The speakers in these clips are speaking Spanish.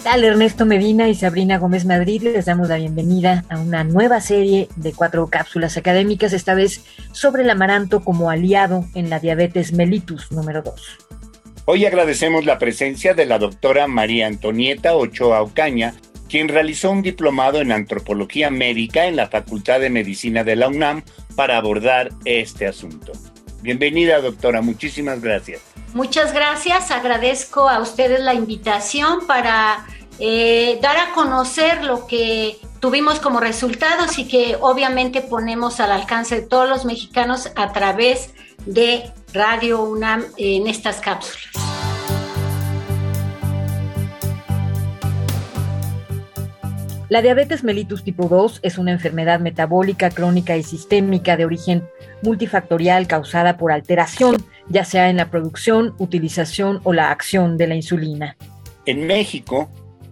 ¿Qué tal Ernesto Medina y Sabrina Gómez Madrid? Les damos la bienvenida a una nueva serie de cuatro cápsulas académicas, esta vez sobre el amaranto como aliado en la diabetes mellitus número 2. Hoy agradecemos la presencia de la doctora María Antonieta Ochoa Ocaña, quien realizó un diplomado en antropología médica en la Facultad de Medicina de la UNAM para abordar este asunto. Bienvenida, doctora, muchísimas gracias. Muchas gracias, agradezco a ustedes la invitación para eh, dar a conocer lo que tuvimos como resultados y que obviamente ponemos al alcance de todos los mexicanos a través de Radio UNAM en estas cápsulas. La diabetes mellitus tipo 2 es una enfermedad metabólica crónica y sistémica de origen multifactorial causada por alteración, ya sea en la producción, utilización o la acción de la insulina. En México,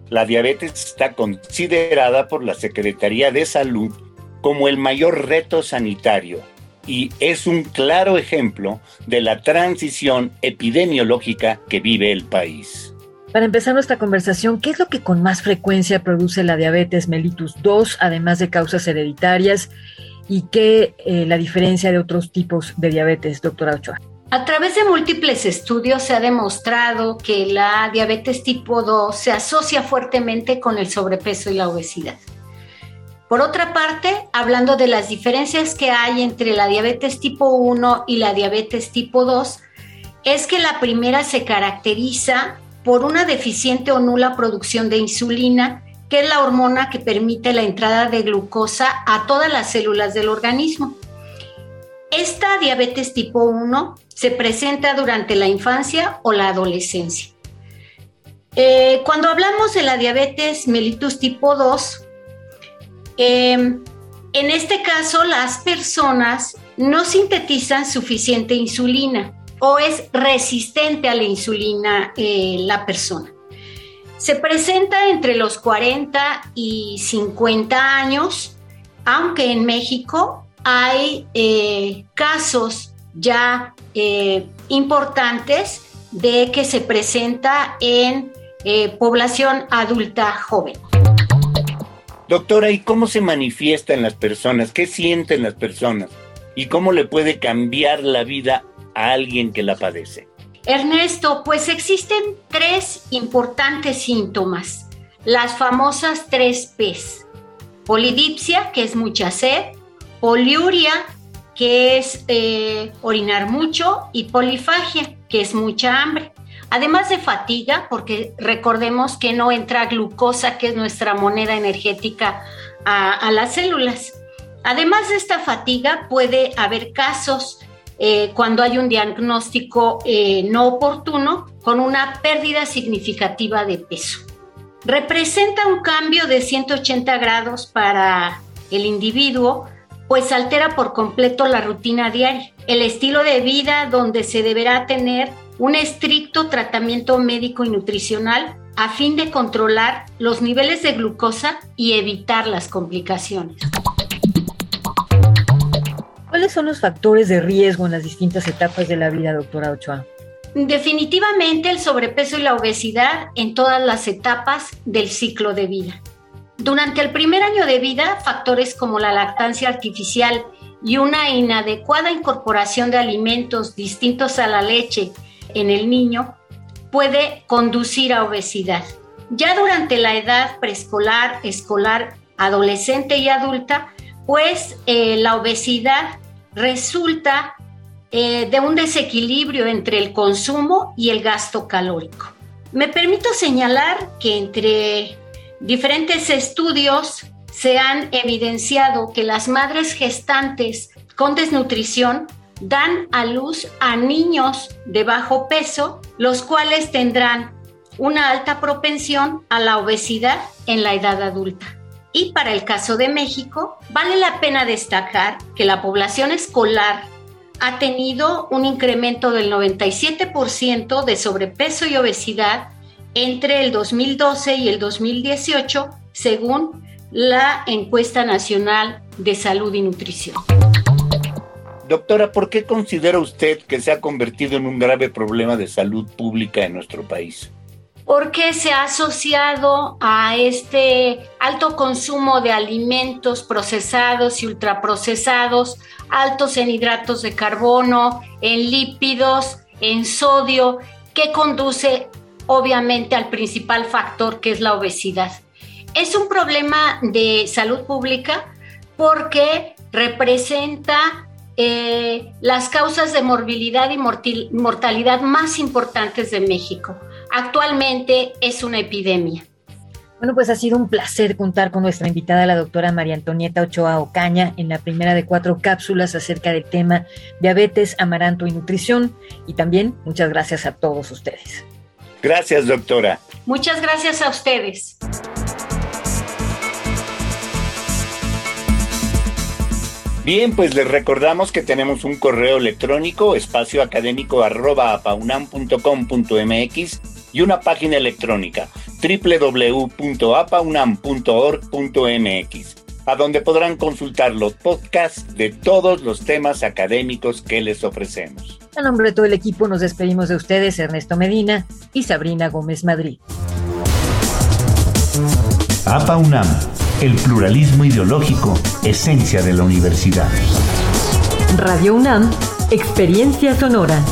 la diabetes está considerada por la Secretaría de Salud como el mayor reto sanitario y es un claro ejemplo de la transición epidemiológica que vive el país. Para empezar nuestra conversación, ¿qué es lo que con más frecuencia produce la diabetes mellitus 2, además de causas hereditarias? ¿Y qué eh, la diferencia de otros tipos de diabetes, doctora Ochoa? A través de múltiples estudios se ha demostrado que la diabetes tipo 2 se asocia fuertemente con el sobrepeso y la obesidad. Por otra parte, hablando de las diferencias que hay entre la diabetes tipo 1 y la diabetes tipo 2, es que la primera se caracteriza por una deficiente o nula producción de insulina, que es la hormona que permite la entrada de glucosa a todas las células del organismo. Esta diabetes tipo 1 se presenta durante la infancia o la adolescencia. Eh, cuando hablamos de la diabetes mellitus tipo 2, em, en este caso las personas no sintetizan suficiente insulina o es resistente a la insulina eh, la persona. Se presenta entre los 40 y 50 años, aunque en México hay eh, casos ya eh, importantes de que se presenta en población adulta joven. Doctora, ¿y cómo se manifiesta en las personas? ¿Qué sienten las personas? ¿Y cómo le puede cambiar la vida a alguien que la padece? Ernesto, pues existen tres importantes síntomas, las famosas tres P's. Polidipsia, que es mucha sed, poliuria, que es eh, orinar mucho, y polifagia, que es mucha hambre. Además de fatiga, porque recordemos que no entra glucosa, que es nuestra moneda energética, a, las células. Además de esta fatiga, puede haber casos eh, cuando hay un diagnóstico eh, no oportuno con una pérdida significativa de peso. Representa un cambio de 180 grados para el individuo, pues altera por completo la rutina diaria, el estilo de vida donde se deberá tener un estricto tratamiento médico y nutricional a fin de controlar los niveles de glucosa y evitar las complicaciones. ¿Cuáles son los factores de riesgo en las distintas etapas de la vida, doctora Ochoa? Definitivamente el sobrepeso y la obesidad en todas las etapas del ciclo de vida. Durante el primer año de vida, factores como la lactancia artificial y una inadecuada incorporación de alimentos distintos a la leche en el niño puede conducir a obesidad. Ya durante la edad preescolar, escolar, adolescente y adulta, pues eh, la obesidad resulta eh, de un desequilibrio entre el consumo y el gasto calórico. Me permito señalar que entre diferentes estudios se han evidenciado que las madres gestantes con desnutrición dan a luz a niños de bajo peso, los cuales tendrán una alta propensión a la obesidad en la edad adulta. Y para el caso de México, vale la pena destacar que la población escolar ha tenido un incremento del 97% de sobrepeso y obesidad entre el 2012 y el 2018, según la encuesta nacional de salud y nutrición. Doctora, ¿por qué considera usted que se ha convertido en un grave problema de salud pública en nuestro país? Porque se ha asociado a este alto consumo de alimentos procesados y ultraprocesados, altos en hidratos de carbono, en lípidos, en sodio, que conduce obviamente al principal factor que es la obesidad. Es un problema de salud pública porque representa eh, las causas de morbilidad y mortalidad más importantes de México. Actualmente es una epidemia. Bueno, pues ha sido un placer contar con nuestra invitada, la doctora María Antonieta Ochoa Ocaña, en la primera de cuatro cápsulas acerca del tema diabetes, amaranto y nutrición. Y también muchas gracias a todos ustedes. Gracias, doctora. Muchas gracias a ustedes. Bien, pues les recordamos que tenemos un correo electrónico, espacio académico y una página electrónica www.apaunam.org.mx, a donde podrán consultar los podcasts de todos los temas académicos que les ofrecemos. A nombre de todo el equipo nos despedimos de ustedes, Ernesto Medina y Sabrina Gómez Madrid. APA UNAM el pluralismo ideológico, esencia de la universidad. Radio UNAM, experiencia sonora.